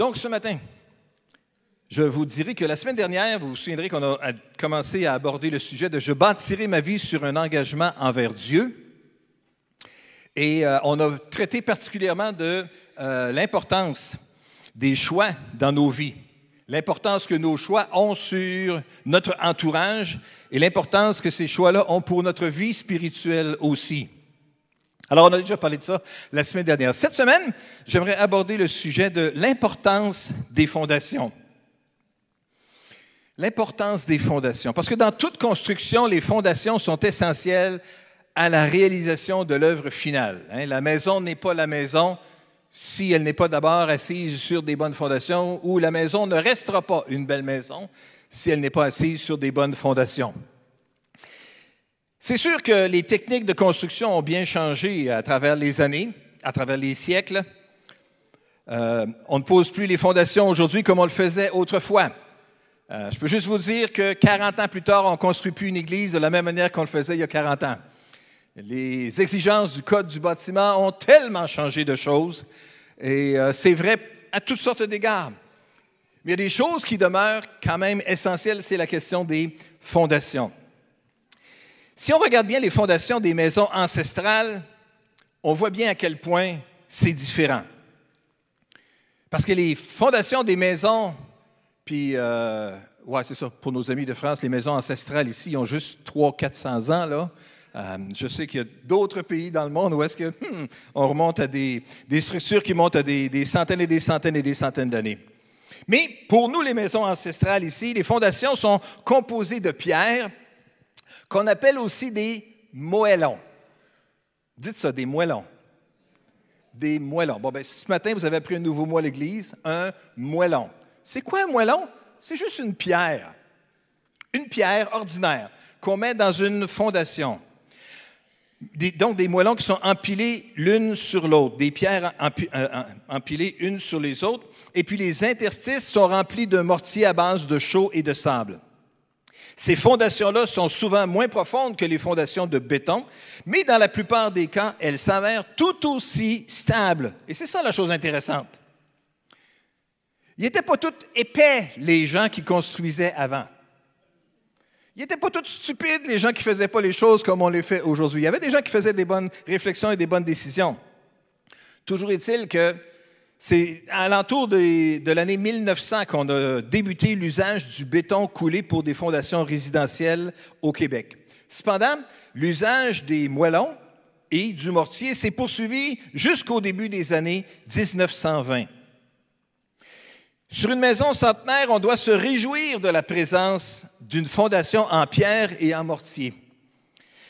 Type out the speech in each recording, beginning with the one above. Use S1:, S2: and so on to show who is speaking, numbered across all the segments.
S1: Donc, ce matin, je vous dirai que la semaine dernière, vous vous souviendrez qu'on a commencé à aborder le sujet de Je bâtirai ma vie sur un engagement envers Dieu. Et euh, on a traité particulièrement de euh, l'importance des choix dans nos vies, l'importance que nos choix ont sur notre entourage et l'importance que ces choix-là ont pour notre vie spirituelle aussi. Alors, on a déjà parlé de ça la semaine dernière. Cette semaine, j'aimerais aborder le sujet de l'importance des fondations. L'importance des fondations. Parce que dans toute construction, les fondations sont essentielles à la réalisation de l'œuvre finale. Hein. La maison n'est pas la maison si elle n'est pas d'abord assise sur des bonnes fondations, ou la maison ne restera pas une belle maison si elle n'est pas assise sur des bonnes fondations. C'est sûr que les techniques de construction ont bien changé à travers les années, à travers les siècles. Euh, on ne pose plus les fondations aujourd'hui comme on le faisait autrefois. Euh, je peux juste vous dire que 40 ans plus tard, on ne construit plus une église de la même manière qu'on le faisait il y a 40 ans. Les exigences du code du bâtiment ont tellement changé de choses, et euh, c'est vrai à toutes sortes d'égards. Mais il y a des choses qui demeurent quand même essentielles, c'est la question des fondations. Si on regarde bien les fondations des maisons ancestrales, on voit bien à quel point c'est différent. Parce que les fondations des maisons, puis, euh, ouais, c'est ça, pour nos amis de France, les maisons ancestrales ici ont juste 300-400 ans, là. Euh, je sais qu'il y a d'autres pays dans le monde où est-ce que hmm, on remonte à des, structures qui montent à des, des, centaines et des centaines et des centaines d'années. Mais pour nous, les maisons ancestrales ici, les fondations sont composées de pierres qu'on appelle aussi des moellons. Dites ça, des moellons. Des moellons. Bon, ben, ce matin, vous avez appris un nouveau mot à l'Église, un moellon. C'est quoi un moellon? C'est juste une pierre. Une pierre ordinaire qu'on met dans une fondation. donc, des moellons qui sont empilés l'une sur l'autre, des pierres euh, empilées une sur les autres, et puis les interstices sont remplis de mortier à base de chaux et de sable. Ces fondations-là sont souvent moins profondes que les fondations de béton, mais dans la plupart des cas, elles s'avèrent tout aussi stables. Et c'est ça la chose intéressante. Ils n'étaient pas tous épais, les gens qui construisaient avant. Ils n'étaient pas tous stupides, les gens qui ne faisaient pas les choses comme on les fait aujourd'hui. Il y avait des gens qui faisaient des bonnes réflexions et des bonnes décisions. Toujours est-il que c'est à l'entour de, l'année 1900 qu'on a débuté l'usage du béton coulé pour des fondations résidentielles au Québec. Cependant, l'usage des moellons et du mortier s'est poursuivi jusqu'au début des années 1920. Sur une maison centenaire, on doit se réjouir de la présence d'une fondation en pierre et en mortier.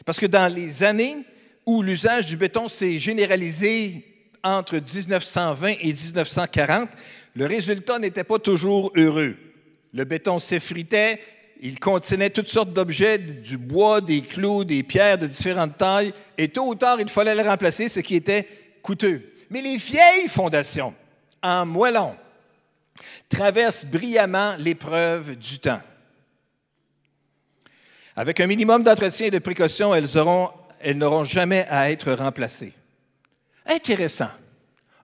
S1: Parce que dans les années où l'usage du béton s'est généralisé entre 1920 et 1940, le résultat n'était pas toujours heureux. Le béton s'effritait, il contenait toutes sortes d'objets, du bois, des clous, des pierres de différentes tailles, et tôt ou tard, il fallait les remplacer, ce qui était coûteux. Mais les vieilles fondations, en moellon, traversent brillamment l'épreuve du temps. Avec un minimum d'entretien et de précaution, elles n'auront jamais à être remplacées. Intéressant.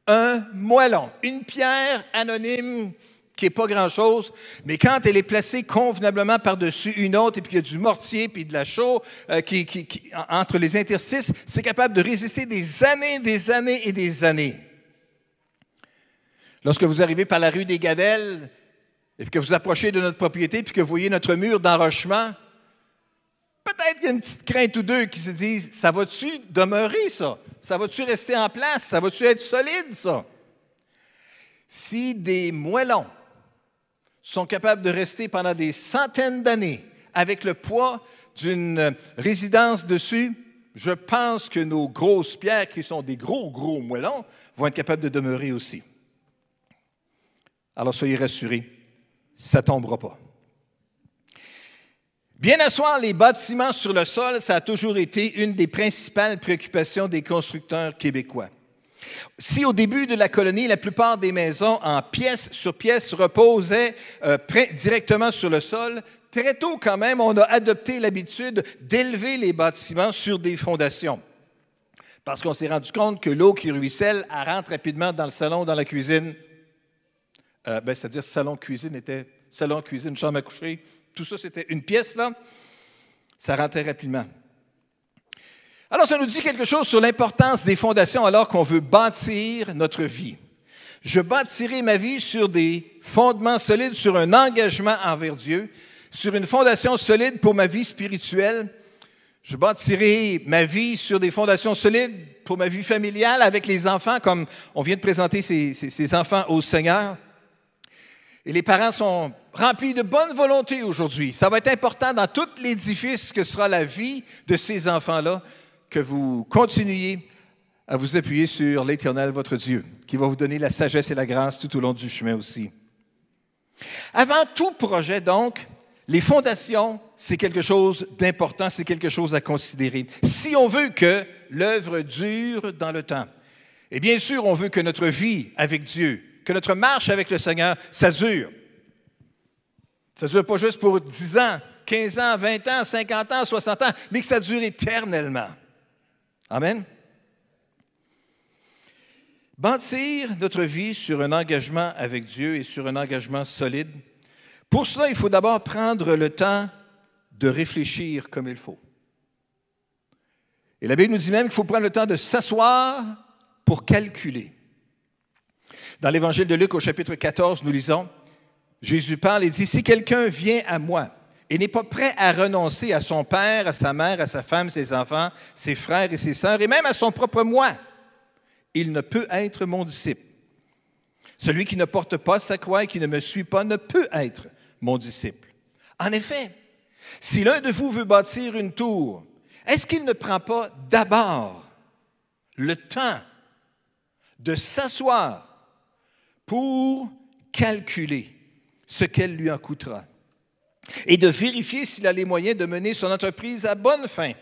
S1: Un moellon, une pierre anonyme qui n'est pas grand-chose, mais quand elle est placée convenablement par-dessus une autre, et puis il y a du mortier, puis de la chaux euh, qui, entre les interstices, c'est capable de résister des années, des années et des années. Lorsque vous arrivez par la rue des Gadelles, et que vous approchez de notre propriété, puis que vous voyez notre mur d'enrochement, peut-être qu'il y a une petite crainte ou deux qui se disent Ça va-tu demeurer, ça? Ça va-tu rester en place? Ça va-tu être solide, ça? Si des moellons sont capables de rester pendant des centaines d'années avec le poids d'une résidence dessus, je pense que nos grosses pierres, qui sont des gros, gros moellons, vont être capables de demeurer aussi. Alors soyez rassurés, ça ne tombera pas. Bien asseoir les bâtiments sur le sol, ça a toujours été une des principales préoccupations des constructeurs québécois. Si au début de la colonie, la plupart des maisons en pièces sur pièces reposaient euh, directement sur le sol, très tôt quand même, on a adopté l'habitude d'élever les bâtiments sur des fondations. Parce qu'on s'est rendu compte que l'eau qui ruisselle, elle rentre rapidement dans le salon, dans la cuisine. euh, ben, c'est-à-dire salon-cuisine était salon-cuisine, chambre à coucher, tout ça c'était une pièce là, ça rentrait rapidement. Alors ça nous dit quelque chose sur l'importance des fondations alors qu'on veut bâtir notre vie. Je bâtirai ma vie sur des fondements solides, sur un engagement envers Dieu, sur une fondation solide pour ma vie spirituelle. Je bâtirai ma vie sur des fondations solides pour ma vie familiale avec les enfants, comme on vient de présenter ces, enfants au Seigneur. Et les parents sont remplis de bonne volonté aujourd'hui. Ça va être important dans tout l'édifice que sera la vie de ces enfants-là, que vous continuiez à vous appuyer sur l'Éternel, votre Dieu, qui va vous donner la sagesse et la grâce tout au long du chemin aussi. Avant tout projet, donc, les fondations, c'est quelque chose d'important, c'est quelque chose à considérer. Si on veut que l'œuvre dure dans le temps, et bien sûr, on veut que notre vie avec Dieu, que notre marche avec le Seigneur, ça dure. Ça ne dure pas juste pour 10 ans, 15 ans, 20 ans, 50 ans, 60 ans, mais que ça dure éternellement. Amen. Bâtir notre vie sur un engagement avec Dieu et sur un engagement solide, pour cela, il faut d'abord prendre le temps de réfléchir comme il faut. Et la Bible nous dit même qu'il faut prendre le temps de s'asseoir pour calculer. Dans l'Évangile de Luc au chapitre 14, nous lisons, Jésus parle et dit, si quelqu'un vient à moi et n'est pas prêt à renoncer à son père, à sa mère, à sa femme, ses enfants, ses frères et ses sœurs, et même à son propre moi, il ne peut être mon disciple. Celui qui ne porte pas sa croix et qui ne me suit pas ne peut être mon disciple. En effet, si l'un de vous veut bâtir une tour, est-ce qu'il ne prend pas d'abord le temps de s'asseoir pour calculer ce qu'elle lui en coûtera et de vérifier s'il a les moyens de mener son entreprise à bonne fin?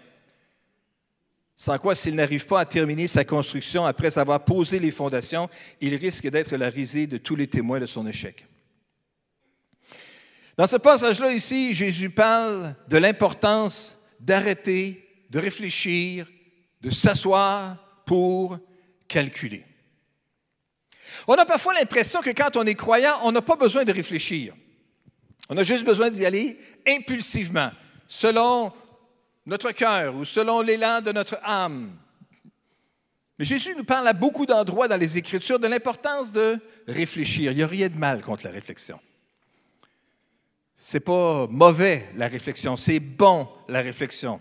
S1: Sans quoi, s'il n'arrive pas à terminer sa construction après avoir posé les fondations, il risque d'être la risée de tous les témoins de son échec. Dans ce passage-là ici, Jésus parle de l'importance d'arrêter, de réfléchir, de s'asseoir pour calculer. On a parfois l'impression que quand on est croyant, on n'a pas besoin de réfléchir. On a juste besoin d'y aller impulsivement, selon notre cœur ou selon l'élan de notre âme. Mais Jésus nous parle à beaucoup d'endroits dans les Écritures de l'importance de réfléchir. Il n'y a rien de mal contre la réflexion. C'est pas mauvais la réflexion, c'est bon la réflexion.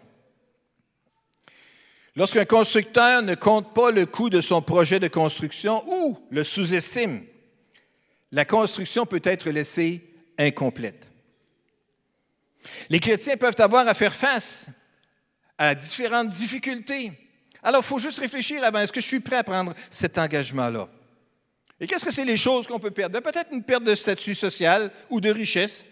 S1: Lorsqu'un constructeur ne compte pas le coût de son projet de construction ou le sous-estime, la construction peut être laissée incomplète. Les chrétiens peuvent avoir à faire face à différentes difficultés. Alors, il faut juste réfléchir avant, est-ce que je suis prêt à prendre cet engagement-là? Et qu'est-ce que c'est les choses qu'on peut perdre? Ben, peut-être une perte de statut social ou de richesse.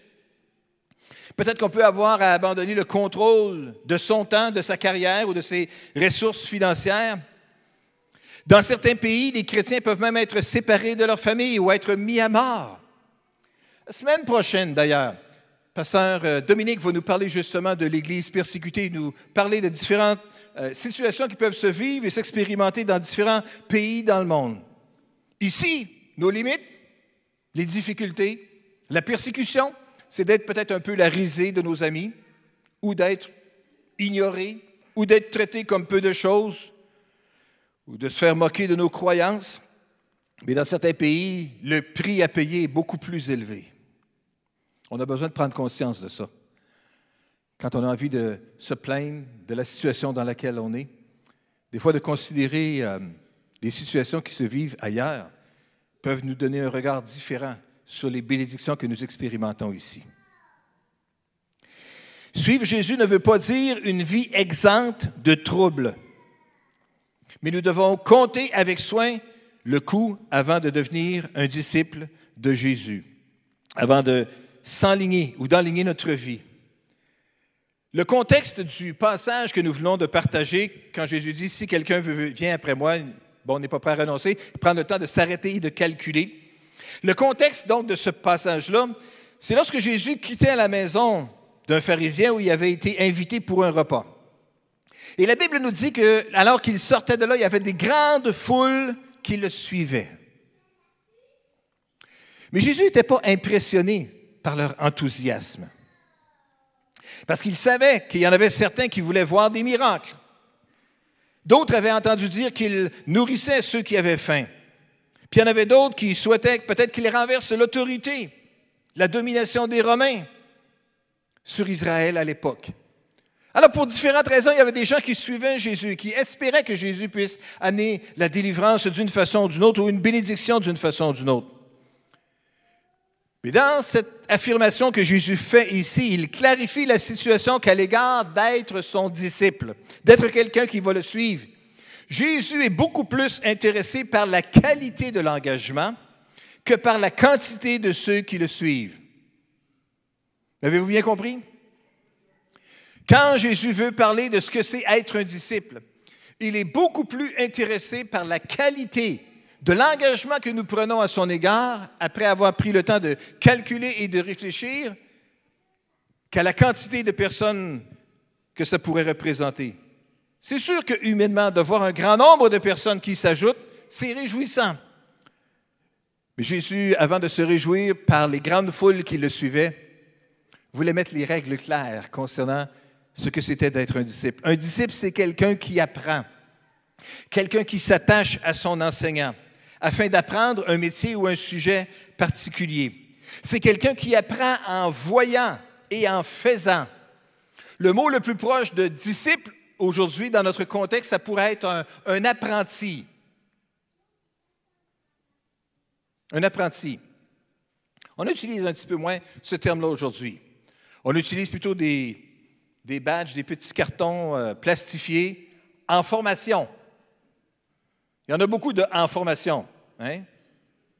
S1: Peut-être qu'on peut avoir à abandonner le contrôle de son temps, de sa carrière ou de ses ressources financières. Dans certains pays, les chrétiens peuvent même être séparés de leur famille ou être mis à mort. La semaine prochaine, d'ailleurs, Pasteur euh, Dominique va nous parler justement de l'Église persécutée, nous parler de différentes euh, situations qui peuvent se vivre et s'expérimenter dans différents pays dans le monde. Ici, nos limites, les difficultés, la persécution, c'est d'être peut-être un peu la risée de nos amis, ou d'être ignoré, ou d'être traité comme peu de choses, ou de se faire moquer de nos croyances. Mais dans certains pays, le prix à payer est beaucoup plus élevé. On a besoin de prendre conscience de ça. Quand on a envie de se plaindre de la situation dans laquelle on est, des fois de considérer euh, les situations qui se vivent ailleurs peuvent nous donner un regard différent sur les bénédictions que nous expérimentons ici. Suivre Jésus ne veut pas dire une vie exempte de troubles, mais nous devons compter avec soin le coup avant de devenir un disciple de Jésus, avant de s'enligner ou d'enligner notre vie. Le contexte du passage que nous venons de partager, quand Jésus dit, si quelqu'un vient après moi, bon, on n'est pas prêt à renoncer, prendre le temps de s'arrêter et de calculer. Le contexte donc de ce passage-là, c'est lorsque Jésus quittait la maison d'un pharisien où il avait été invité pour un repas. Et la Bible nous dit que, alors qu'il sortait de là, il y avait des grandes foules qui le suivaient. Mais Jésus n'était pas impressionné par leur enthousiasme. Parce qu'il savait qu'il y en avait certains qui voulaient voir des miracles. D'autres avaient entendu dire qu'il nourrissait ceux qui avaient faim. Puis il y en avait d'autres qui souhaitaient peut-être qu'il renverse l'autorité, la domination des Romains sur Israël à l'époque. Alors, pour différentes raisons, il y avait des gens qui suivaient Jésus, qui espéraient que Jésus puisse amener la délivrance d'une façon ou d'une autre, ou une bénédiction d'une façon ou d'une autre. Mais dans cette affirmation que Jésus fait ici, il clarifie la situation qu'à l'égard d'être son disciple, d'être quelqu'un qui va le suivre. Jésus est beaucoup plus intéressé par la qualité de l'engagement que par la quantité de ceux qui le suivent. Avez-vous bien compris? Quand Jésus veut parler de ce que c'est être un disciple, il est beaucoup plus intéressé par la qualité de l'engagement que nous prenons à son égard après avoir pris le temps de calculer et de réfléchir qu'à la quantité de personnes que ça pourrait représenter. C'est sûr que humainement, de voir un grand nombre de personnes qui s'ajoutent, c'est réjouissant. Mais Jésus, avant de se réjouir par les grandes foules qui le suivaient, voulait mettre les règles claires concernant ce que c'était d'être un disciple. Un disciple, c'est quelqu'un qui apprend, quelqu'un qui s'attache à son enseignant afin d'apprendre un métier ou un sujet particulier. C'est quelqu'un qui apprend en voyant et en faisant. Le mot le plus proche de disciple aujourd'hui, dans notre contexte, ça pourrait être un, apprenti. Un apprenti. On utilise un petit peu moins ce terme-là aujourd'hui. On utilise plutôt des, des badges, des petits cartons euh, plastifiés en formation. Il y en a beaucoup de en formation. Hein?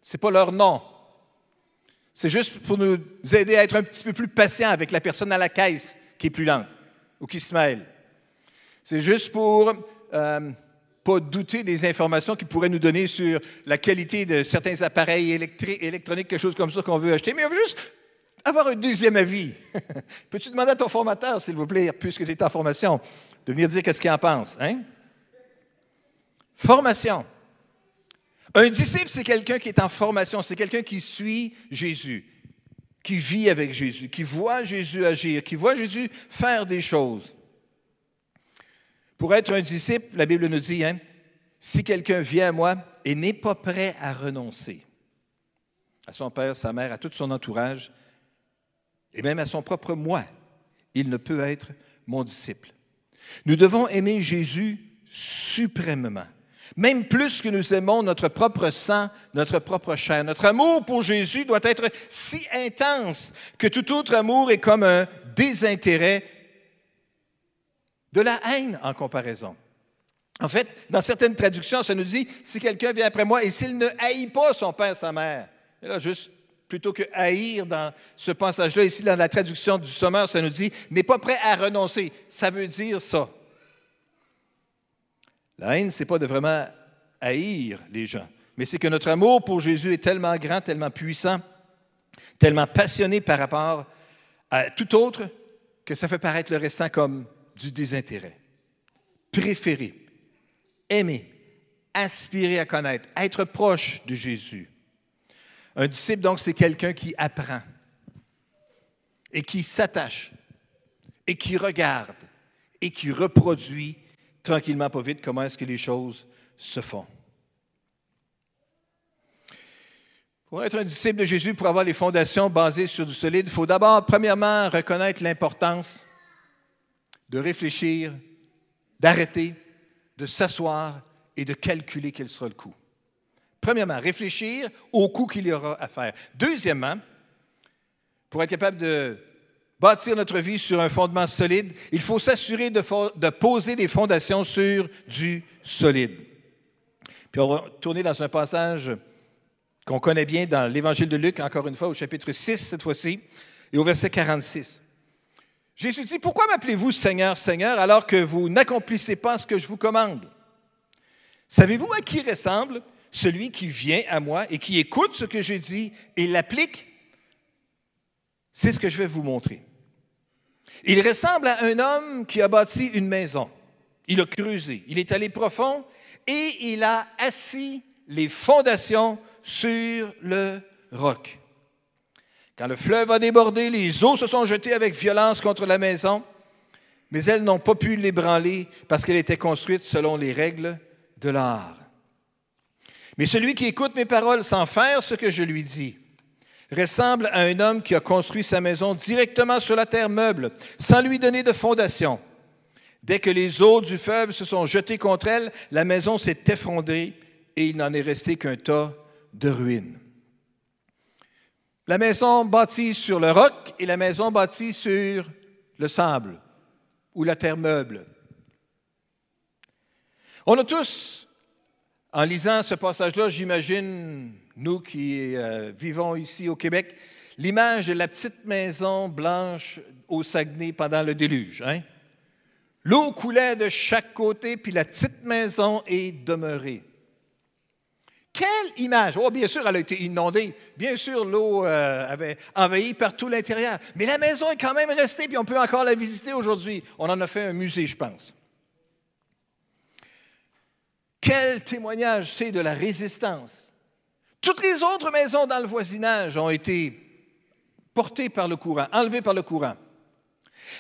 S1: Ce n'est pas leur nom. C'est juste pour nous aider à être un petit peu plus patients avec la personne à la caisse qui est plus lente ou qui se mêle. C'est juste pour euh, pas douter des informations qu'ils pourraient nous donner sur la qualité de certains appareils électroniques, quelque chose comme ça qu'on veut acheter, mais on veut juste avoir un deuxième avis. Peux-tu demander à ton formateur, s'il vous plaît, puisque tu es en formation, de venir dire qu'est-ce qu'il en pense? Hein? Formation. Un disciple, c'est quelqu'un qui est en formation, c'est quelqu'un qui suit Jésus, qui vit avec Jésus, qui voit Jésus agir, qui voit Jésus faire des choses. Pour être un disciple, la Bible nous dit, hein, si quelqu'un vient à moi et n'est pas prêt à renoncer à son père, sa mère, à tout son entourage, et même à son propre moi, il ne peut être mon disciple. Nous devons aimer Jésus suprêmement, même plus que nous aimons notre propre sang, notre propre chair. Notre amour pour Jésus doit être si intense que tout autre amour est comme un désintérêt, de la haine en comparaison. En fait, dans certaines traductions, ça nous dit, si quelqu'un vient après moi et s'il ne haït pas son père, sa mère, et là, juste plutôt que haïr dans ce passage-là, ici dans la traduction du sommeur, ça nous dit n'est pas prêt à renoncer. Ça veut dire ça. La haine, ce n'est pas de vraiment haïr les gens, mais c'est que notre amour pour Jésus est tellement grand, tellement puissant, tellement passionné par rapport à tout autre que ça fait paraître le restant comme du désintérêt. Préférer, aimer, aspirer à connaître, être proche de Jésus. Un disciple, donc, c'est quelqu'un qui apprend et qui s'attache et qui regarde et qui reproduit tranquillement, pas vite, comment est-ce que les choses se font. Pour être un disciple de Jésus, pour avoir les fondations basées sur du solide, il faut d'abord, premièrement, reconnaître l'importance de réfléchir, d'arrêter, de s'asseoir et de calculer quel sera le coût. Premièrement, réfléchir au coût qu'il y aura à faire. Deuxièmement, pour être capable de bâtir notre vie sur un fondement solide, il faut s'assurer de, poser des fondations sur du solide. Puis on va tourner dans un passage qu'on connaît bien dans l'Évangile de Luc, encore une fois, au chapitre 6 cette fois-ci, et au verset 46. Jésus dit, Pourquoi m'appelez-vous Seigneur, Seigneur, alors que vous n'accomplissez pas ce que je vous commande? Savez-vous à qui ressemble celui qui vient à moi et qui écoute ce que je dis et l'applique, c'est ce que je vais vous montrer. Il ressemble à un homme qui a bâti une maison. Il a creusé, il est allé profond et il a assis les fondations sur le roc. Quand le fleuve a débordé, les eaux se sont jetées avec violence contre la maison, mais elles n'ont pas pu l'ébranler parce qu'elle était construite selon les règles de l'art. Mais celui qui écoute mes paroles sans faire ce que je lui dis ressemble à un homme qui a construit sa maison directement sur la terre meuble, sans lui donner de fondation. Dès que les eaux du fleuve se sont jetées contre elle, la maison s'est effondrée et il n'en est resté qu'un tas de ruines. La maison bâtie sur le roc et la maison bâtie sur le sable ou la terre meuble. On a tous, en lisant ce passage-là, j'imagine, nous qui euh, vivons ici au Québec, l'image de la petite maison blanche au Saguenay pendant le déluge. Hein? L'eau coulait de chaque côté, puis la petite maison est demeurée. Quelle image! Oh, bien sûr, elle a été inondée. Bien sûr, l'eau euh, avait envahi partout l'intérieur. Mais la maison est quand même restée, puis on peut encore la visiter aujourd'hui. On en a fait un musée, je pense. Quel témoignage c'est de la résistance. Toutes les autres maisons dans le voisinage ont été portées par le courant, enlevées par le courant.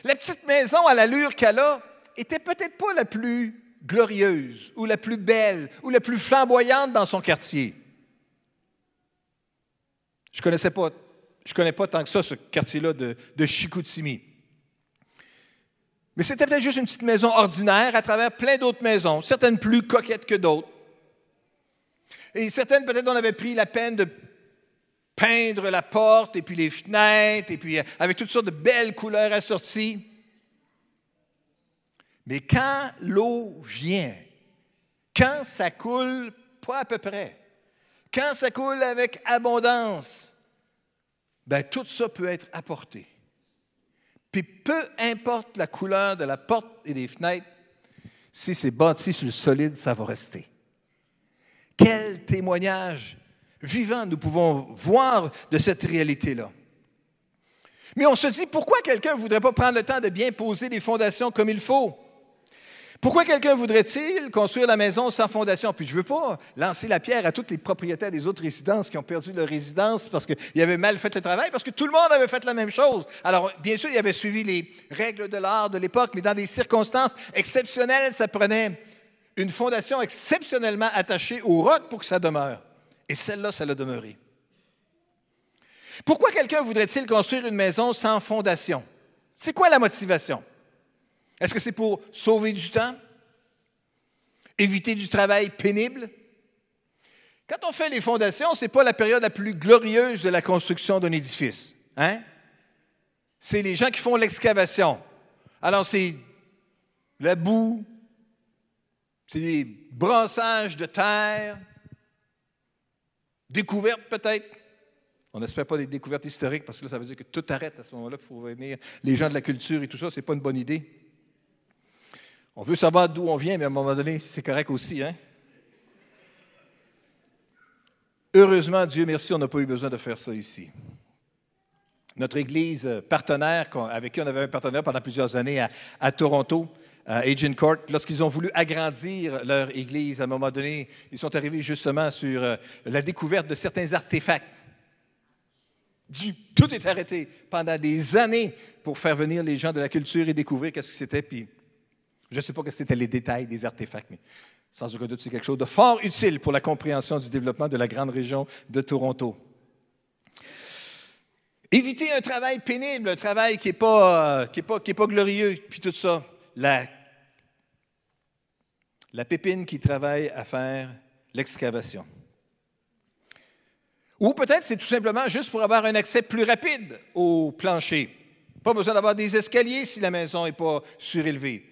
S1: La petite maison à l'allure qu'elle a était peut-être pas la plus glorieuse ou la plus belle ou la plus flamboyante dans son quartier. Je ne connaissais pas, je connais pas tant que ça ce quartier-là de, de Chicoutimi. Mais c'était peut-être juste une petite maison ordinaire à travers plein d'autres maisons, certaines plus coquettes que d'autres. Et certaines, peut-être, on avait pris la peine de peindre la porte et puis les fenêtres, et puis euh, avec toutes sortes de belles couleurs assorties. Mais quand l'eau vient, quand ça coule pas à peu près, quand ça coule avec abondance, ben tout ça peut être apporté. Puis peu importe la couleur de la porte et des fenêtres, si c'est bâti sur le solide, ça va rester. Quel témoignage vivant nous pouvons voir de cette réalité-là. Mais on se dit, pourquoi quelqu'un ne voudrait pas prendre le temps de bien poser les fondations comme il faut? Pourquoi quelqu'un voudrait-il construire la maison sans fondation? Puis je ne veux pas lancer la pierre à tous les propriétaires des autres résidences qui ont perdu leur résidence parce qu'ils avaient mal fait le travail, parce que tout le monde avait fait la même chose. Alors, bien sûr, il avait suivi les règles de l'art de l'époque, mais dans des circonstances exceptionnelles, ça prenait une fondation exceptionnellement attachée au roc pour que ça demeure. Et celle-là, ça l'a demeuré. Pourquoi quelqu'un voudrait-il construire une maison sans fondation? C'est quoi la motivation? Est-ce que c'est pour sauver du temps? Éviter du travail pénible? Quand on fait les fondations, ce n'est pas la période la plus glorieuse de la construction d'un édifice. Hein? C'est les gens qui font l'excavation. Alors, c'est la boue, c'est des brassages de terre, découvertes peut-être. On n'espère pas des découvertes historiques parce que là, ça veut dire que tout arrête à ce moment-là pour venir les gens de la culture et tout ça. Ce n'est pas une bonne idée. On veut savoir d'où on vient, mais à un moment donné, c'est correct aussi. Hein? Heureusement, Dieu merci, on n'a pas eu besoin de faire ça ici. Notre Église partenaire, avec qui on avait un partenaire pendant plusieurs années à, Toronto, à Agent Court, lorsqu'ils ont voulu agrandir leur Église, à un moment donné, ils sont arrivés justement sur euh, la découverte de certains artefacts. Tout est arrêté pendant des années pour faire venir les gens de la culture et découvrir qu'est-ce que c'était, puis je ne sais pas que c'était les détails des artefacts, mais sans aucun doute, c'est quelque chose de fort utile pour la compréhension du développement de la grande région de Toronto. Éviter un travail pénible, un travail qui n'est pas, pas, pas glorieux, puis tout ça. La, la pépine qui travaille à faire l'excavation. Ou peut-être c'est tout simplement juste pour avoir un accès plus rapide au plancher. Pas besoin d'avoir des escaliers si la maison n'est pas surélevée.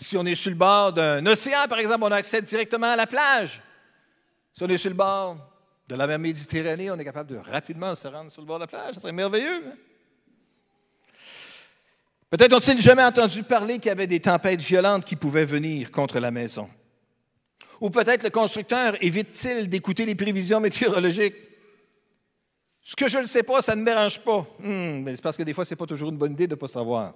S1: Si on est sur le bord d'un océan, par exemple, on a accès directement à la plage. Si on est sur le bord de la mer Méditerranée, on est capable de rapidement se rendre sur le bord de la plage. Ça serait merveilleux. Hein? Peut-être ont-ils jamais entendu parler qu'il y avait des tempêtes violentes qui pouvaient venir contre la maison. Ou peut-être le constructeur évite-t-il d'écouter les prévisions météorologiques. Ce que je ne sais pas, ça ne me dérange pas. Hmm, mais c'est parce que des fois, ce n'est pas toujours une bonne idée de ne pas savoir.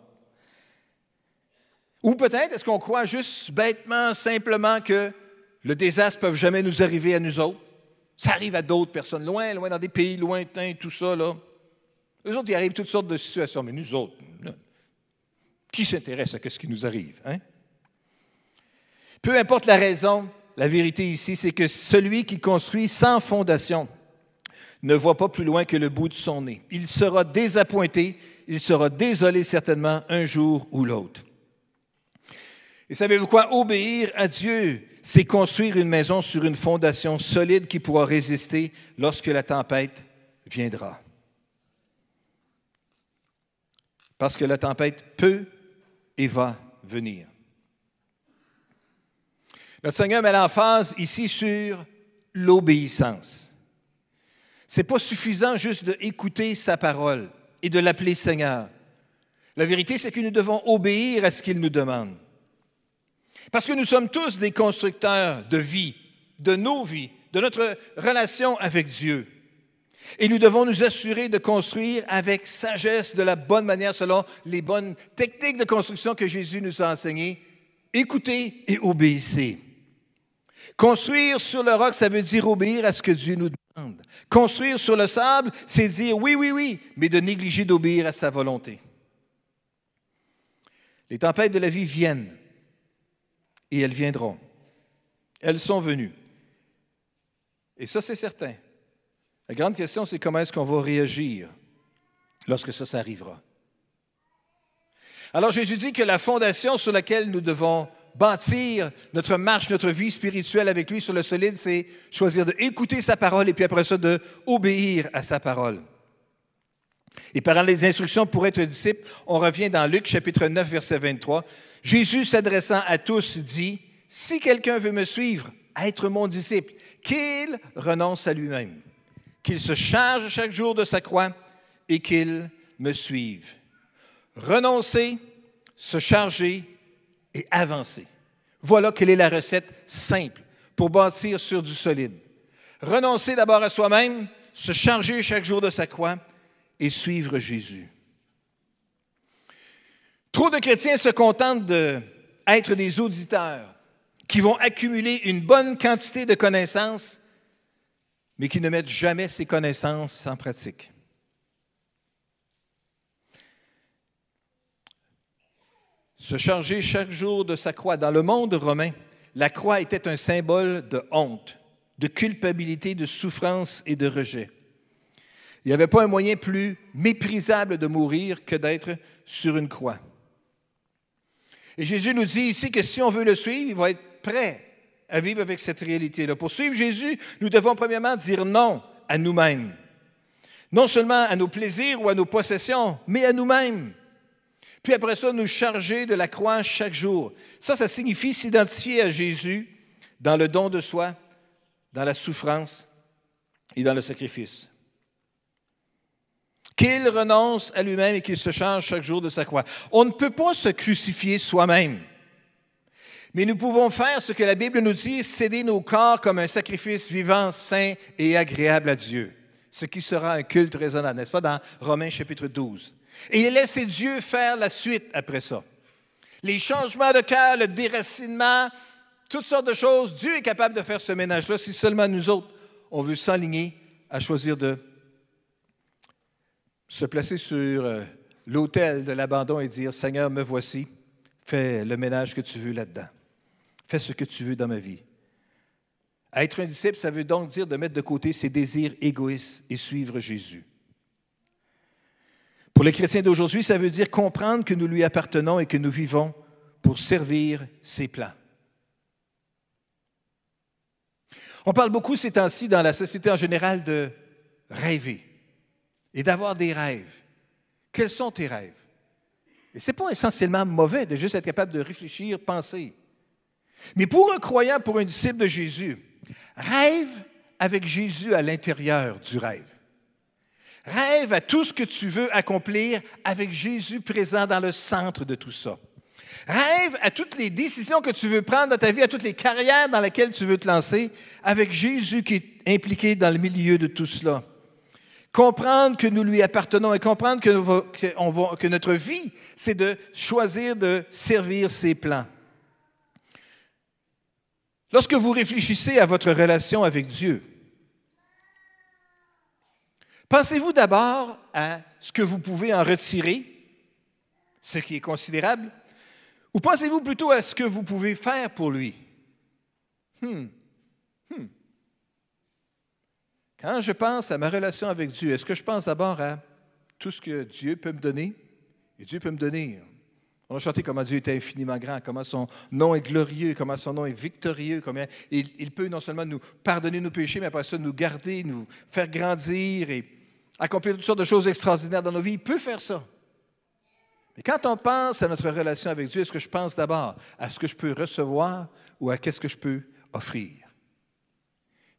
S1: Ou peut-être est-ce qu'on croit juste bêtement, simplement que le désastre ne peut jamais nous arriver à nous autres? Ça arrive à d'autres personnes, loin, loin, dans des pays lointains, tout ça, là. Eux autres, il arrive toutes sortes de situations, mais nous autres, qui s'intéresse à ce qui nous arrive? Hein? Peu importe la raison, la vérité ici, c'est que celui qui construit sans fondation ne voit pas plus loin que le bout de son nez. Il sera désappointé, il sera désolé certainement un jour ou l'autre. Et savez-vous quoi? Obéir à Dieu, c'est construire une maison sur une fondation solide qui pourra résister lorsque la tempête viendra. Parce que la tempête peut et va venir. Notre Seigneur met l'emphase ici sur l'obéissance. Ce n'est pas suffisant juste d'écouter sa parole et de l'appeler Seigneur. La vérité, c'est que nous devons obéir à ce qu'il nous demande. Parce que nous sommes tous des constructeurs de vie, de nos vies, de notre relation avec Dieu. Et nous devons nous assurer de construire avec sagesse, de la bonne manière, selon les bonnes techniques de construction que Jésus nous a enseignées. Écoutez et obéissez. Construire sur le roc, ça veut dire obéir à ce que Dieu nous demande. Construire sur le sable, c'est dire oui, oui, oui, mais de négliger d'obéir à sa volonté. Les tempêtes de la vie viennent et elles viendront. Elles sont venues. Et ça, c'est certain. La grande question, c'est comment est-ce qu'on va réagir lorsque ça, ça arrivera. Alors Jésus dit que la fondation sur laquelle nous devons bâtir notre marche, notre vie spirituelle avec lui sur le solide, c'est choisir d'écouter sa parole et puis après ça d'obéir à sa parole. Et parlant des instructions pour être disciple, on revient dans Luc chapitre 9, verset 23. Jésus s'adressant à tous dit, Si quelqu'un veut me suivre, être mon disciple, qu'il renonce à lui-même, qu'il se charge chaque jour de sa croix et qu'il me suive. Renoncer, se charger et avancer. Voilà quelle est la recette simple pour bâtir sur du solide. Renoncer d'abord à soi-même, se charger chaque jour de sa croix et suivre Jésus. Trop de chrétiens se contentent d'être des auditeurs qui vont accumuler une bonne quantité de connaissances, mais qui ne mettent jamais ces connaissances en pratique. se charger chaque jour de sa croix. Dans le monde romain, la croix était un symbole de honte, de culpabilité, de souffrance et de rejet. Il n'y avait pas un moyen plus méprisable de mourir que d'être sur une croix. Et Jésus nous dit ici que si on veut le suivre, il va être prêt à vivre avec cette réalité-là. Pour suivre Jésus, nous devons premièrement dire non à nous-mêmes. Non seulement à nos plaisirs ou à nos possessions, mais à nous-mêmes. Puis après ça, nous charger de la croix chaque jour. Ça, ça signifie s'identifier à Jésus dans le don de soi, dans la souffrance et dans le sacrifice. Qu'il renonce à lui-même et qu'il se charge chaque jour de sa croix. On ne peut pas se crucifier soi-même. Mais nous pouvons faire ce que la Bible nous dit, céder nos corps comme un sacrifice vivant, saint et agréable à Dieu. Ce qui sera un culte raisonnable, n'est-ce pas, dans Romains chapitre 12. Et laissé Dieu faire la suite après ça. Les changements de cœur, le déracinement, toutes sortes de choses, Dieu est capable de faire ce ménage-là si seulement nous autres, on veut s'aligner à choisir de se placer sur euh, l'autel de l'abandon et dire, Seigneur, me voici, fais le ménage que tu veux là-dedans. Fais ce que tu veux dans ma vie. Être un disciple, ça veut donc dire de mettre de côté ses désirs égoïstes et suivre Jésus. Pour les chrétiens d'aujourd'hui, ça veut dire comprendre que nous lui appartenons et que nous vivons pour servir ses plans. On parle beaucoup ces temps-ci dans la société en général de rêver et d'avoir des rêves. Quels sont tes rêves? Et ce n'est pas essentiellement mauvais de juste être capable de réfléchir, penser. Mais pour un croyant, pour un disciple de Jésus, rêve avec Jésus à l'intérieur du rêve. Rêve à tout ce que tu veux accomplir avec Jésus présent dans le centre de tout ça. Rêve à toutes les décisions que tu veux prendre dans ta vie, à toutes les carrières dans lesquelles tu veux te lancer, avec Jésus qui est impliqué dans le milieu de tout cela. Comprendre que nous lui appartenons et comprendre que, notre vie, c'est de choisir de servir ses plans. Lorsque vous réfléchissez à votre relation avec Dieu, Pensez-vous d'abord à ce que vous pouvez en retirer, ce qui est considérable, ou pensez-vous plutôt à ce que vous pouvez faire pour lui? Hmm. Quand je pense à ma relation avec Dieu, est-ce que je pense d'abord à tout ce que Dieu peut me donner? Et Dieu peut me donner. On a chanté comment Dieu est infiniment grand, comment son nom est glorieux, comment son nom est victorieux, comment il, peut non seulement nous pardonner nos péchés, mais après ça nous garder, nous faire grandir et accomplir toutes sortes de choses extraordinaires dans nos vies. Il peut faire ça. Mais quand on pense à notre relation avec Dieu, est-ce que je pense d'abord à ce que je peux recevoir ou à qu'est-ce que je peux offrir?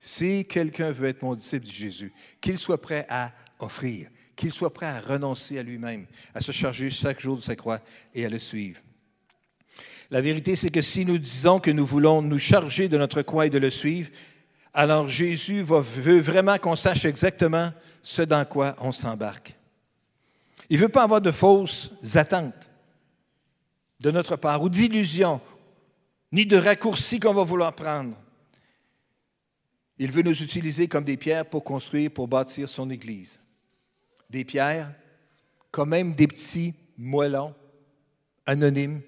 S1: Si quelqu'un veut être mon disciple de Jésus, qu'il soit prêt à offrir, qu'il soit prêt à renoncer à lui-même, à se charger chaque jour de sa croix et à le suivre. La vérité, c'est que si nous disons que nous voulons nous charger de notre croix et de le suivre, alors Jésus veut vraiment qu'on sache exactement ce dans quoi on s'embarque. Il ne veut pas avoir de fausses attentes de notre part ou d'illusions, ni de raccourcis qu'on va vouloir prendre. Il veut nous utiliser comme des pierres pour construire, pour bâtir son Église. Des pierres, quand même des petits moellons anonymes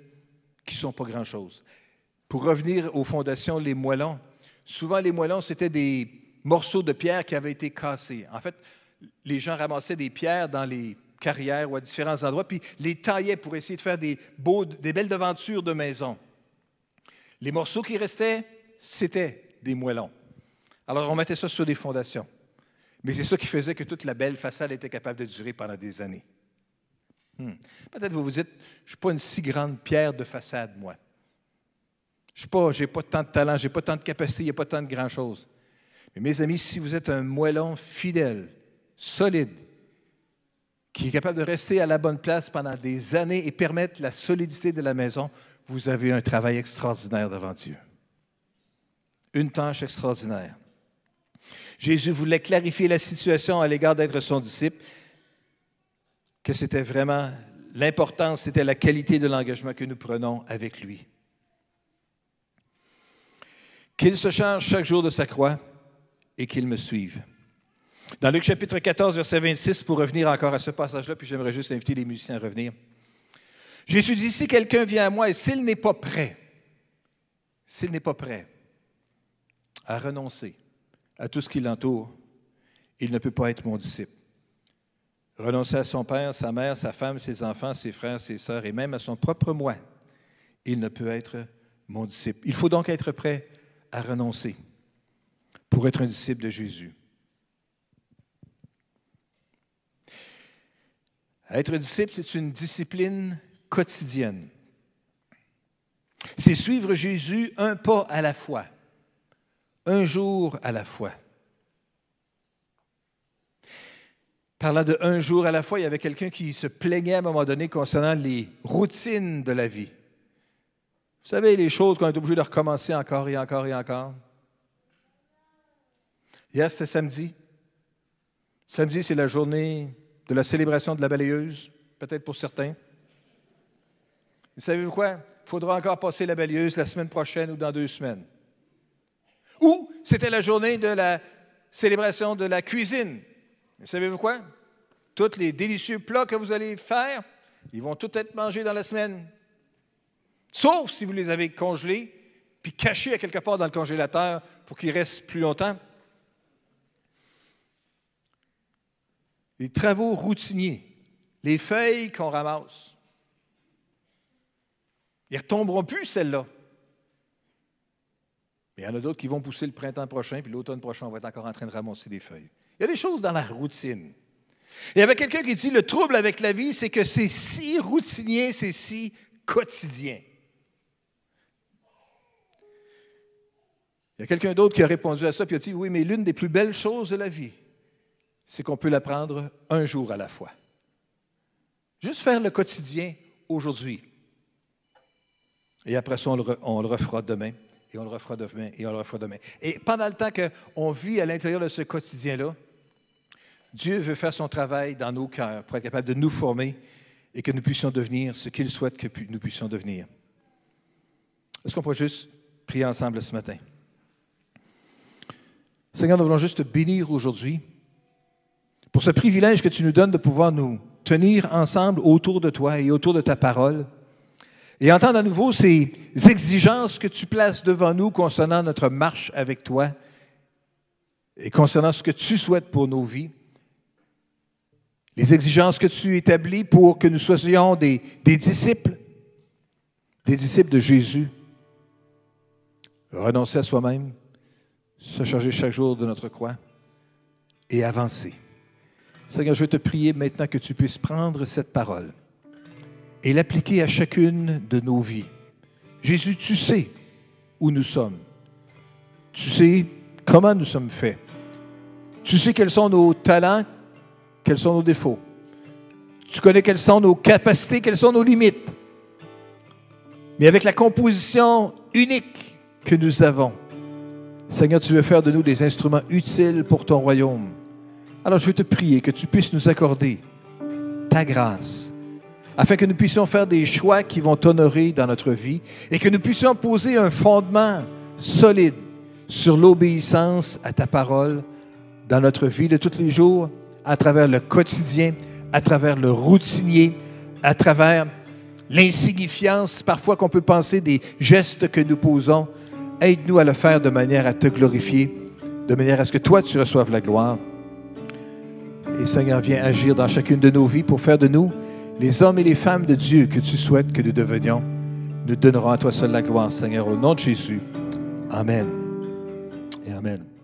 S1: qui ne sont pas grand-chose. Pour revenir aux fondations, les moellons, souvent les moellons, c'était des morceaux de pierre qui avaient été cassés. En fait, les gens ramassaient des pierres dans les carrières ou à différents endroits, puis les taillaient pour essayer de faire des, beaux, des belles devantures de maison. Les morceaux qui restaient, c'était des moellons. Alors on mettait ça sur des fondations. Mais c'est ça qui faisait que toute la belle façade était capable de durer pendant des années. Hmm. Peut-être vous vous dites, je ne suis pas une si grande pierre de façade, moi. Je n'ai pas, pas tant de talent, je n'ai pas tant de capacité, il n'y a pas tant de grand-chose. Mais mes amis, si vous êtes un moellon fidèle, solide, qui est capable de rester à la bonne place pendant des années et permettre la solidité de la maison, vous avez un travail extraordinaire devant Dieu. Une tâche extraordinaire. Jésus voulait clarifier la situation à l'égard d'être son disciple, que c'était vraiment l'importance, c'était la qualité de l'engagement que nous prenons avec lui. Qu'il se charge chaque jour de sa croix et qu'il me suive. Dans Luc chapitre 14, verset 26, pour revenir encore à ce passage-là, puis j'aimerais juste inviter les musiciens à revenir. Jésus dit, si quelqu'un vient à moi et s'il n'est pas prêt, s'il n'est pas prêt à renoncer à tout ce qui l'entoure, il ne peut pas être mon disciple. Renoncer à son père, sa mère, sa femme, ses enfants, ses frères, ses sœurs et même à son propre moi, il ne peut être mon disciple. Il faut donc être prêt à renoncer pour être un disciple de Jésus. Être disciple, c'est une discipline quotidienne. C'est suivre Jésus un pas à la fois, un jour à la fois. Parlant de un jour à la fois, il y avait quelqu'un qui se plaignait à un moment donné concernant les routines de la vie. Vous savez, les choses qu'on est obligé de recommencer encore et encore et encore. Hier, c'était samedi. Samedi, c'est la journée de la célébration de la balayeuse, peut-être pour certains. Vous savez-vous quoi? Il faudra encore passer la balayeuse la semaine prochaine ou dans deux semaines. Ou c'était la journée de la célébration de la cuisine. Savez-vous quoi? Tous les délicieux plats que vous allez faire, ils vont tous être mangés dans la semaine. Sauf si vous les avez congelés, puis cachés à quelque part dans le congélateur pour qu'ils restent plus longtemps. les travaux routiniers, les feuilles qu'on ramasse. Ils ne retomberont plus, celles-là. Mais il y en a d'autres qui vont pousser le printemps prochain, puis l'automne prochain, on va être encore en train de ramasser des feuilles. Il y a des choses dans la routine. Il y avait quelqu'un qui dit, le trouble avec la vie, c'est que c'est si routinier, c'est si quotidien. Il y a quelqu'un d'autre qui a répondu à ça, puis a dit, oui, mais l'une des plus belles choses de la vie, c'est qu'on peut l'apprendre un jour à la fois. Juste faire le quotidien aujourd'hui. Et après ça, on le, refera demain, et on le refera demain, et on le refera demain. Et pendant le temps qu'on vit à l'intérieur de ce quotidien-là, Dieu veut faire son travail dans nos cœurs pour être capable de nous former et que nous puissions devenir ce qu'il souhaite que nous puissions devenir. Est-ce qu'on peut juste prier ensemble ce matin? Seigneur, nous voulons juste te bénir aujourd'hui pour ce privilège que tu nous donnes de pouvoir nous tenir ensemble autour de toi et autour de ta parole et entendre à nouveau ces exigences que tu places devant nous concernant notre marche avec toi et concernant ce que tu souhaites pour nos vies. Les exigences que tu établis pour que nous soyons des, disciples, des disciples de Jésus. Renoncer à soi-même, se charger chaque jour de notre croix et avancer. Seigneur, je veux te prier maintenant que tu puisses prendre cette parole et l'appliquer à chacune de nos vies. Jésus, tu sais où nous sommes. Tu sais comment nous sommes faits. Tu sais quels sont nos talents, quels sont nos défauts. Tu connais quelles sont nos capacités, quelles sont nos limites. Mais avec la composition unique que nous avons, Seigneur, tu veux faire de nous des instruments utiles pour ton royaume. Alors je veux te prier que tu puisses nous accorder ta grâce, afin que nous puissions faire des choix qui vont t'honorer dans notre vie et que nous puissions poser un fondement solide sur l'obéissance à ta parole dans notre vie de tous les jours, à travers le quotidien, à travers le routinier, à travers l'insignifiance parfois qu'on peut penser des gestes que nous posons. Aide-nous à le faire de manière à te glorifier, de manière à ce que toi tu reçoives la gloire. Et Seigneur, viens agir dans chacune de nos vies pour faire de nous les hommes et les femmes de Dieu que tu souhaites que nous devenions. Nous donnerons à toi seul la gloire, Seigneur, au nom de Jésus. Amen. Et Amen.